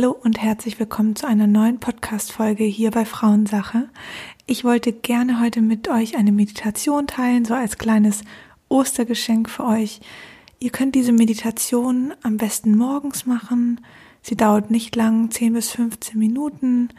Hallo und herzlich willkommen zu einer neuen Podcast-Folge hier bei Frauensache. Ich wollte gerne heute mit euch eine Meditation teilen, so als kleines Ostergeschenk für euch. Ihr könnt diese Meditation am besten morgens machen. Sie dauert nicht lang, 10 bis 15 Minuten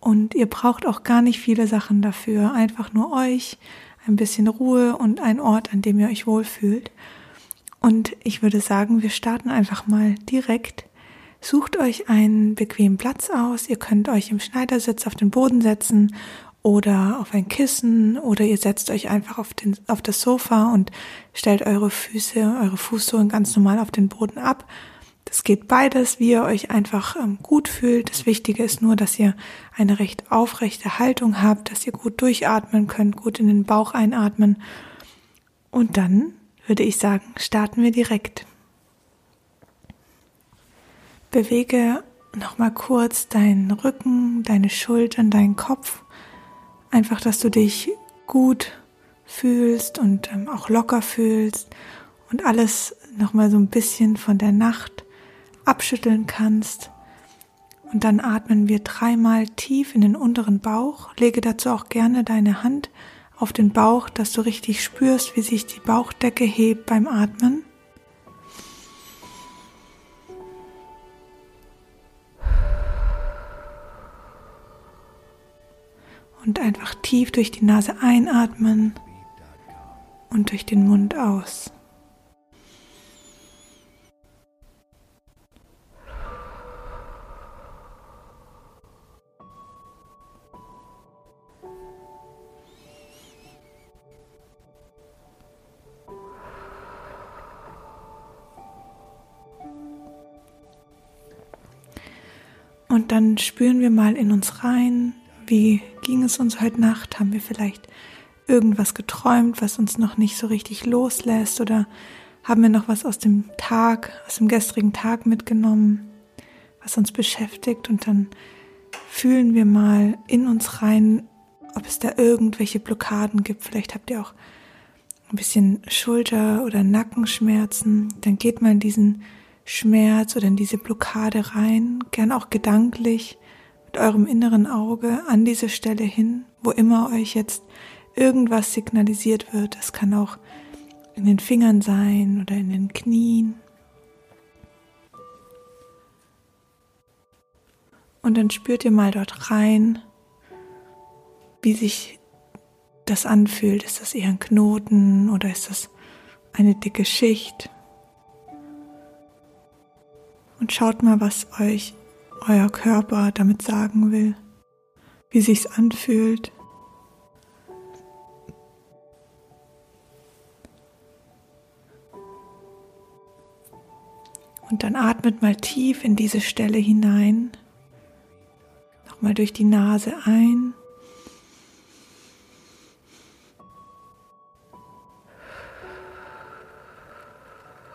und ihr braucht auch gar nicht viele Sachen dafür. Einfach nur euch, ein bisschen Ruhe und ein Ort, an dem ihr euch wohlfühlt. Und ich würde sagen, wir starten einfach mal direkt Sucht euch einen bequemen Platz aus. Ihr könnt euch im Schneidersitz auf den Boden setzen oder auf ein Kissen oder ihr setzt euch einfach auf, den, auf das Sofa und stellt eure Füße, eure Fußsohlen ganz normal auf den Boden ab. Das geht beides, wie ihr euch einfach ähm, gut fühlt. Das Wichtige ist nur, dass ihr eine recht aufrechte Haltung habt, dass ihr gut durchatmen könnt, gut in den Bauch einatmen. Und dann würde ich sagen, starten wir direkt. Bewege nochmal kurz deinen Rücken, deine Schultern, deinen Kopf. Einfach, dass du dich gut fühlst und ähm, auch locker fühlst und alles nochmal so ein bisschen von der Nacht abschütteln kannst. Und dann atmen wir dreimal tief in den unteren Bauch. Lege dazu auch gerne deine Hand auf den Bauch, dass du richtig spürst, wie sich die Bauchdecke hebt beim Atmen. Und einfach tief durch die Nase einatmen und durch den Mund aus. Und dann spüren wir mal in uns rein, wie ging es uns heute Nacht? Haben wir vielleicht irgendwas geträumt, was uns noch nicht so richtig loslässt? Oder haben wir noch was aus dem Tag, aus dem gestrigen Tag mitgenommen, was uns beschäftigt? Und dann fühlen wir mal in uns rein, ob es da irgendwelche Blockaden gibt. Vielleicht habt ihr auch ein bisschen Schulter- oder Nackenschmerzen. Dann geht mal in diesen Schmerz oder in diese Blockade rein, gern auch gedanklich eurem inneren Auge an diese Stelle hin, wo immer euch jetzt irgendwas signalisiert wird. Es kann auch in den Fingern sein oder in den Knien. Und dann spürt ihr mal dort rein, wie sich das anfühlt. Ist das eher ein Knoten oder ist das eine dicke Schicht? Und schaut mal, was euch euer Körper damit sagen will, wie sich's anfühlt. Und dann atmet mal tief in diese Stelle hinein. Nochmal durch die Nase ein.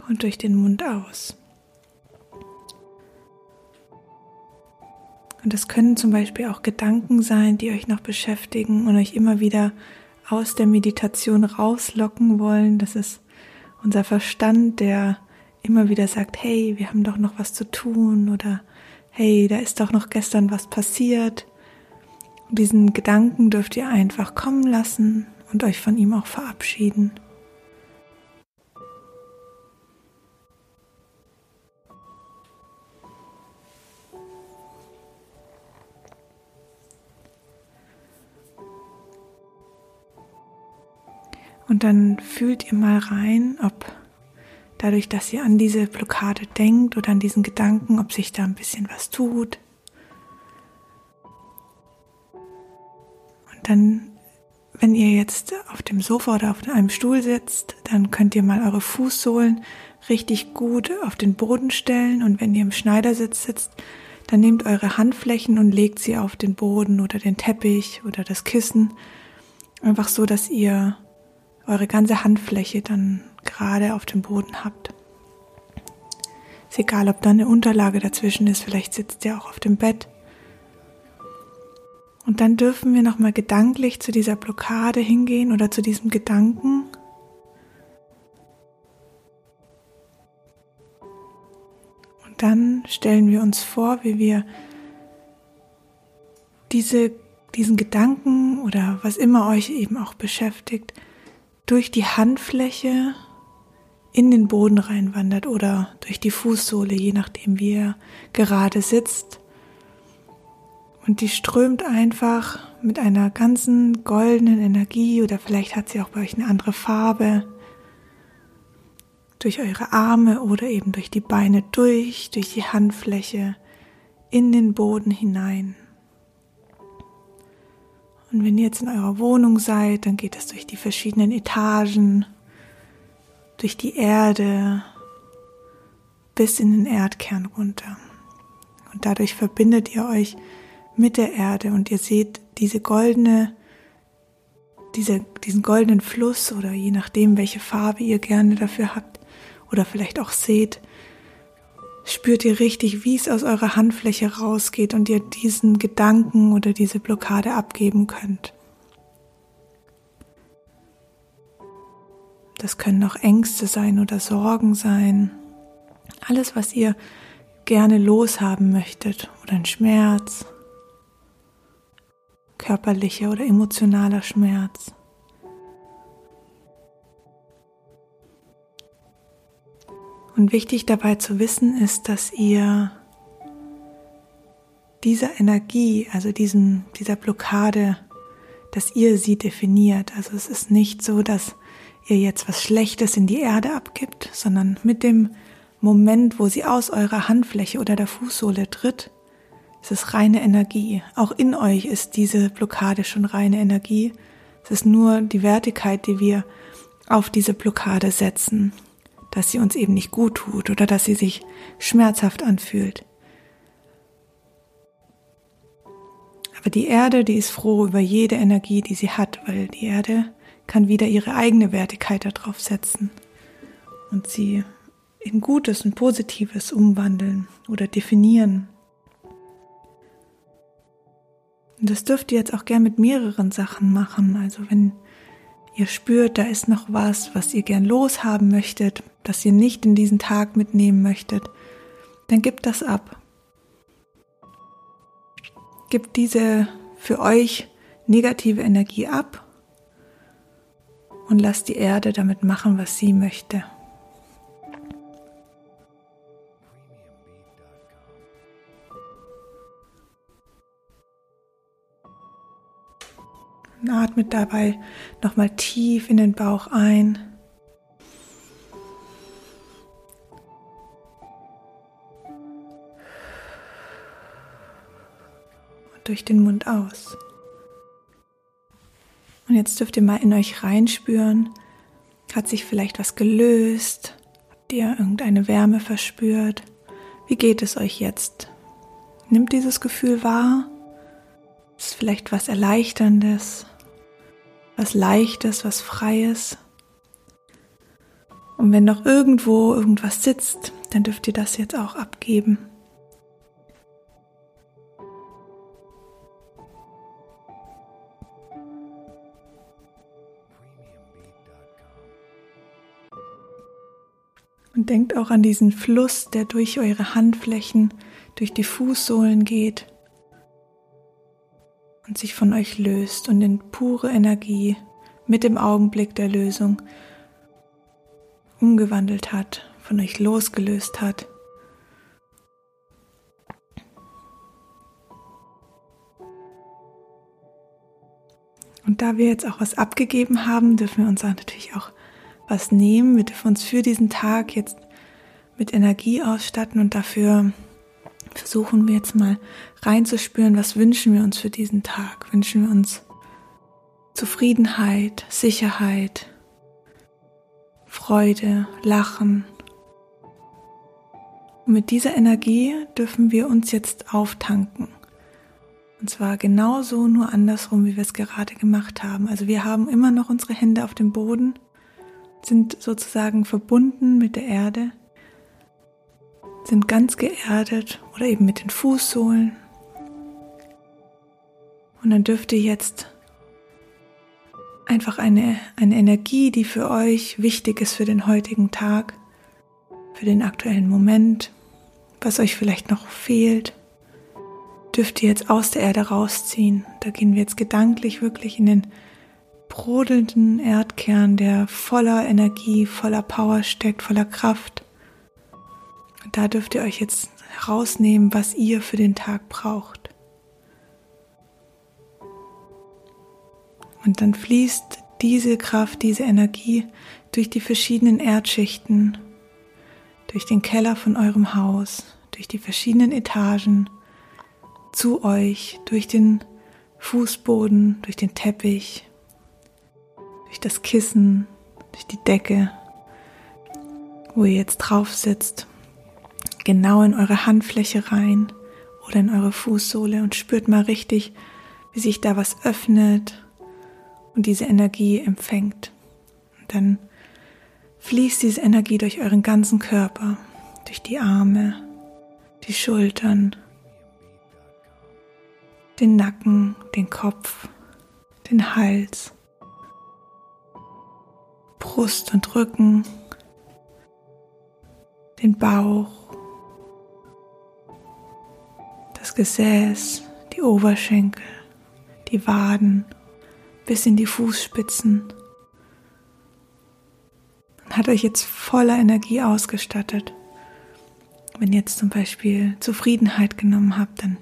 Und durch den Mund aus. Und das können zum Beispiel auch Gedanken sein, die euch noch beschäftigen und euch immer wieder aus der Meditation rauslocken wollen. Das ist unser Verstand, der immer wieder sagt, hey, wir haben doch noch was zu tun oder hey, da ist doch noch gestern was passiert. Und diesen Gedanken dürft ihr einfach kommen lassen und euch von ihm auch verabschieden. Dann fühlt ihr mal rein, ob dadurch, dass ihr an diese Blockade denkt oder an diesen Gedanken, ob sich da ein bisschen was tut. Und dann, wenn ihr jetzt auf dem Sofa oder auf einem Stuhl sitzt, dann könnt ihr mal eure Fußsohlen richtig gut auf den Boden stellen. Und wenn ihr im Schneidersitz sitzt, dann nehmt eure Handflächen und legt sie auf den Boden oder den Teppich oder das Kissen. Einfach so, dass ihr eure ganze Handfläche dann gerade auf dem Boden habt. Ist egal, ob da eine Unterlage dazwischen ist, vielleicht sitzt ihr auch auf dem Bett. Und dann dürfen wir nochmal gedanklich zu dieser Blockade hingehen oder zu diesem Gedanken. Und dann stellen wir uns vor, wie wir diese, diesen Gedanken oder was immer euch eben auch beschäftigt, durch die Handfläche in den Boden reinwandert oder durch die Fußsohle, je nachdem wie ihr gerade sitzt. Und die strömt einfach mit einer ganzen goldenen Energie oder vielleicht hat sie auch bei euch eine andere Farbe durch eure Arme oder eben durch die Beine durch, durch die Handfläche in den Boden hinein. Und wenn ihr jetzt in eurer Wohnung seid, dann geht es durch die verschiedenen Etagen, durch die Erde bis in den Erdkern runter. Und dadurch verbindet ihr euch mit der Erde und ihr seht diese goldene, diese, diesen goldenen Fluss oder je nachdem, welche Farbe ihr gerne dafür habt oder vielleicht auch seht, spürt ihr richtig, wie es aus eurer Handfläche rausgeht und ihr diesen Gedanken oder diese Blockade abgeben könnt. Das können auch Ängste sein oder Sorgen sein. Alles, was ihr gerne loshaben möchtet oder ein Schmerz, körperlicher oder emotionaler Schmerz. Und wichtig dabei zu wissen ist, dass ihr dieser Energie, also diesen, dieser Blockade, dass ihr sie definiert. Also es ist nicht so, dass ihr jetzt was Schlechtes in die Erde abgibt, sondern mit dem Moment, wo sie aus eurer Handfläche oder der Fußsohle tritt, ist es reine Energie. Auch in euch ist diese Blockade schon reine Energie. Es ist nur die Wertigkeit, die wir auf diese Blockade setzen dass sie uns eben nicht gut tut oder dass sie sich schmerzhaft anfühlt. Aber die Erde, die ist froh über jede Energie, die sie hat, weil die Erde kann wieder ihre eigene Wertigkeit darauf setzen und sie in Gutes und Positives umwandeln oder definieren. Und das dürft ihr jetzt auch gern mit mehreren Sachen machen. Also wenn ihr spürt, da ist noch was, was ihr gern loshaben möchtet, das ihr nicht in diesen Tag mitnehmen möchtet, dann gebt das ab. Gebt diese für euch negative Energie ab und lasst die Erde damit machen, was sie möchte. Und atmet dabei nochmal tief in den Bauch ein. Und durch den Mund aus. Und jetzt dürft ihr mal in euch reinspüren. Hat sich vielleicht was gelöst? Habt ihr irgendeine Wärme verspürt? Wie geht es euch jetzt? Nimmt dieses Gefühl wahr? Ist vielleicht was Erleichterndes? Was Leichtes, was Freies. Und wenn noch irgendwo irgendwas sitzt, dann dürft ihr das jetzt auch abgeben. Und denkt auch an diesen Fluss, der durch eure Handflächen, durch die Fußsohlen geht und sich von euch löst und in pure Energie mit dem Augenblick der Lösung umgewandelt hat, von euch losgelöst hat. Und da wir jetzt auch was abgegeben haben, dürfen wir uns natürlich auch was nehmen. Wir dürfen uns für diesen Tag jetzt mit Energie ausstatten und dafür versuchen wir jetzt mal reinzuspüren, was wünschen wir uns für diesen Tag? Wünschen wir uns Zufriedenheit, Sicherheit, Freude, Lachen. Und mit dieser Energie dürfen wir uns jetzt auftanken. Und zwar genauso, nur andersrum, wie wir es gerade gemacht haben. Also wir haben immer noch unsere Hände auf dem Boden, sind sozusagen verbunden mit der Erde sind ganz geerdet oder eben mit den Fußsohlen. Und dann dürft ihr jetzt einfach eine, eine Energie, die für euch wichtig ist für den heutigen Tag, für den aktuellen Moment, was euch vielleicht noch fehlt, dürft ihr jetzt aus der Erde rausziehen. Da gehen wir jetzt gedanklich wirklich in den brodelnden Erdkern, der voller Energie, voller Power steckt, voller Kraft. Da dürft ihr euch jetzt herausnehmen, was ihr für den Tag braucht. Und dann fließt diese Kraft, diese Energie durch die verschiedenen Erdschichten, durch den Keller von eurem Haus, durch die verschiedenen Etagen zu euch, durch den Fußboden, durch den Teppich, durch das Kissen, durch die Decke, wo ihr jetzt drauf sitzt, genau in eure Handfläche rein oder in eure Fußsohle und spürt mal richtig, wie sich da was öffnet und diese Energie empfängt. Und dann fließt diese Energie durch euren ganzen Körper, durch die Arme, die Schultern, den Nacken, den Kopf, den Hals, Brust und Rücken, den Bauch, das Gesäß, die Oberschenkel, die Waden bis in die Fußspitzen und hat euch jetzt voller Energie ausgestattet. Wenn ihr jetzt zum Beispiel Zufriedenheit genommen habt, dann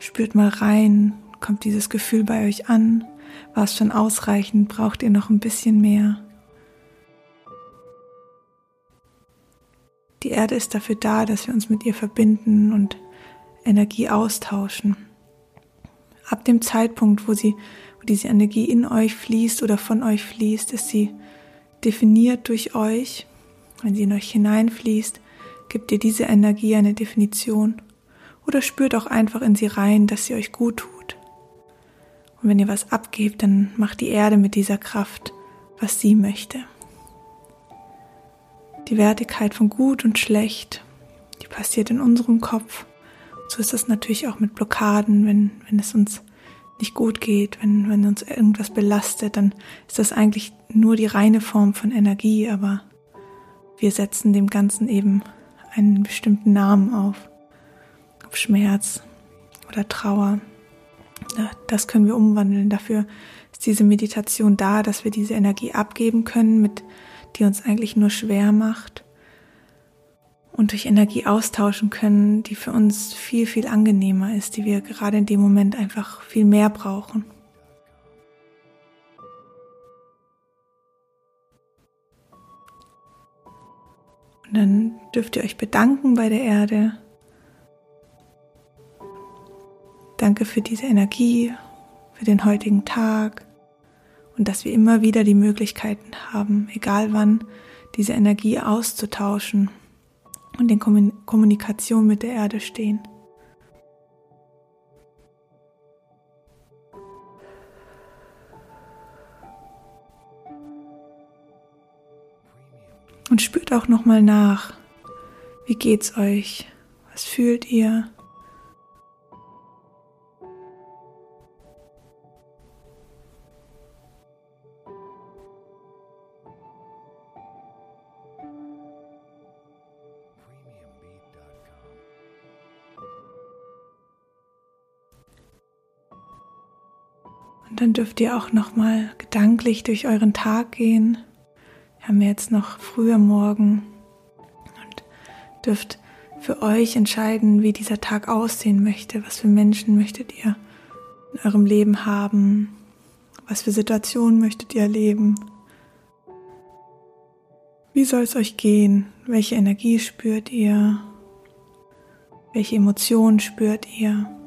spürt mal rein, kommt dieses Gefühl bei euch an, war es schon ausreichend, braucht ihr noch ein bisschen mehr. Die Erde ist dafür da, dass wir uns mit ihr verbinden und Energie austauschen. Ab dem Zeitpunkt, wo sie wo diese Energie in euch fließt oder von euch fließt, ist sie definiert durch euch. Wenn sie in euch hineinfließt, gibt ihr diese Energie eine Definition oder spürt auch einfach in sie rein, dass sie euch gut tut. Und wenn ihr was abgebt, dann macht die Erde mit dieser Kraft, was sie möchte. Die Wertigkeit von gut und schlecht, die passiert in unserem Kopf. So ist das natürlich auch mit Blockaden, wenn, wenn es uns nicht gut geht, wenn, wenn uns irgendwas belastet, dann ist das eigentlich nur die reine Form von Energie, aber wir setzen dem Ganzen eben einen bestimmten Namen auf, auf Schmerz oder Trauer. Das können wir umwandeln. Dafür ist diese Meditation da, dass wir diese Energie abgeben können, mit die uns eigentlich nur schwer macht und durch Energie austauschen können, die für uns viel, viel angenehmer ist, die wir gerade in dem Moment einfach viel mehr brauchen. Und dann dürft ihr euch bedanken bei der Erde. Danke für diese Energie, für den heutigen Tag und dass wir immer wieder die Möglichkeiten haben, egal wann, diese Energie auszutauschen und in Kommunikation mit der Erde stehen. Und spürt auch noch mal nach. Wie geht's euch? Was fühlt ihr? Dürft ihr auch noch mal gedanklich durch euren Tag gehen. Wir haben jetzt noch früher Morgen und dürft für euch entscheiden, wie dieser Tag aussehen möchte. Was für Menschen möchtet ihr in eurem Leben haben? Was für Situationen möchtet ihr erleben? Wie soll es euch gehen? Welche Energie spürt ihr? Welche Emotionen spürt ihr?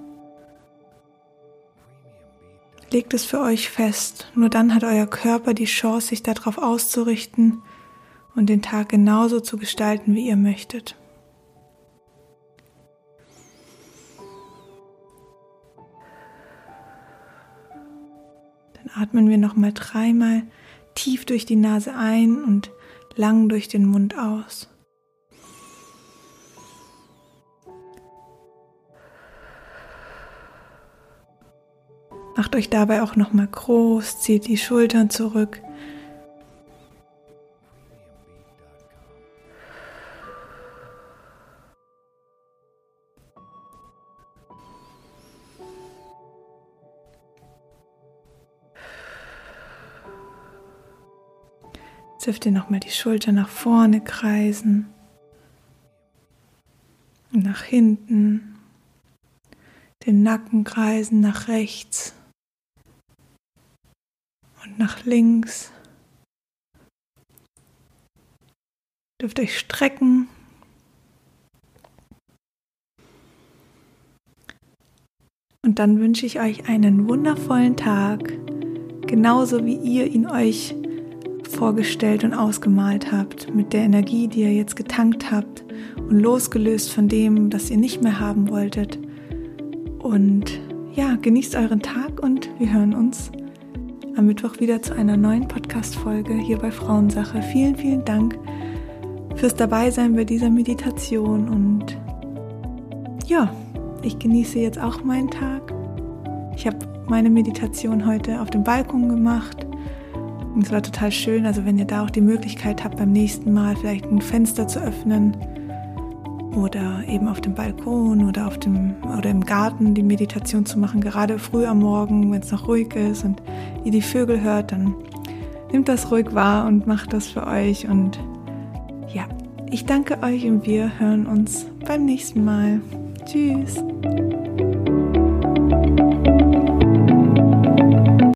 Legt es für euch fest. Nur dann hat euer Körper die Chance, sich darauf auszurichten und den Tag genauso zu gestalten, wie ihr möchtet. Dann atmen wir nochmal dreimal tief durch die Nase ein und lang durch den Mund aus. Macht euch dabei auch nochmal groß, zieht die Schultern zurück. Jetzt dürft ihr nochmal die Schulter nach vorne kreisen. Nach hinten. Den Nacken kreisen nach rechts nach links. Dürft euch strecken. Und dann wünsche ich euch einen wundervollen Tag, genauso wie ihr ihn euch vorgestellt und ausgemalt habt, mit der Energie, die ihr jetzt getankt habt und losgelöst von dem, das ihr nicht mehr haben wolltet. Und ja, genießt euren Tag und wir hören uns am Mittwoch wieder zu einer neuen Podcast-Folge hier bei Frauensache. Vielen, vielen Dank fürs Dabeisein bei dieser Meditation und ja, ich genieße jetzt auch meinen Tag. Ich habe meine Meditation heute auf dem Balkon gemacht. Und es war total schön. Also wenn ihr da auch die Möglichkeit habt, beim nächsten Mal vielleicht ein Fenster zu öffnen oder eben auf dem Balkon oder auf dem oder im Garten die Meditation zu machen, gerade früh am Morgen, wenn es noch ruhig ist und ihr die Vögel hört, dann nehmt das ruhig wahr und macht das für euch. Und ja, ich danke euch und wir hören uns beim nächsten Mal. Tschüss.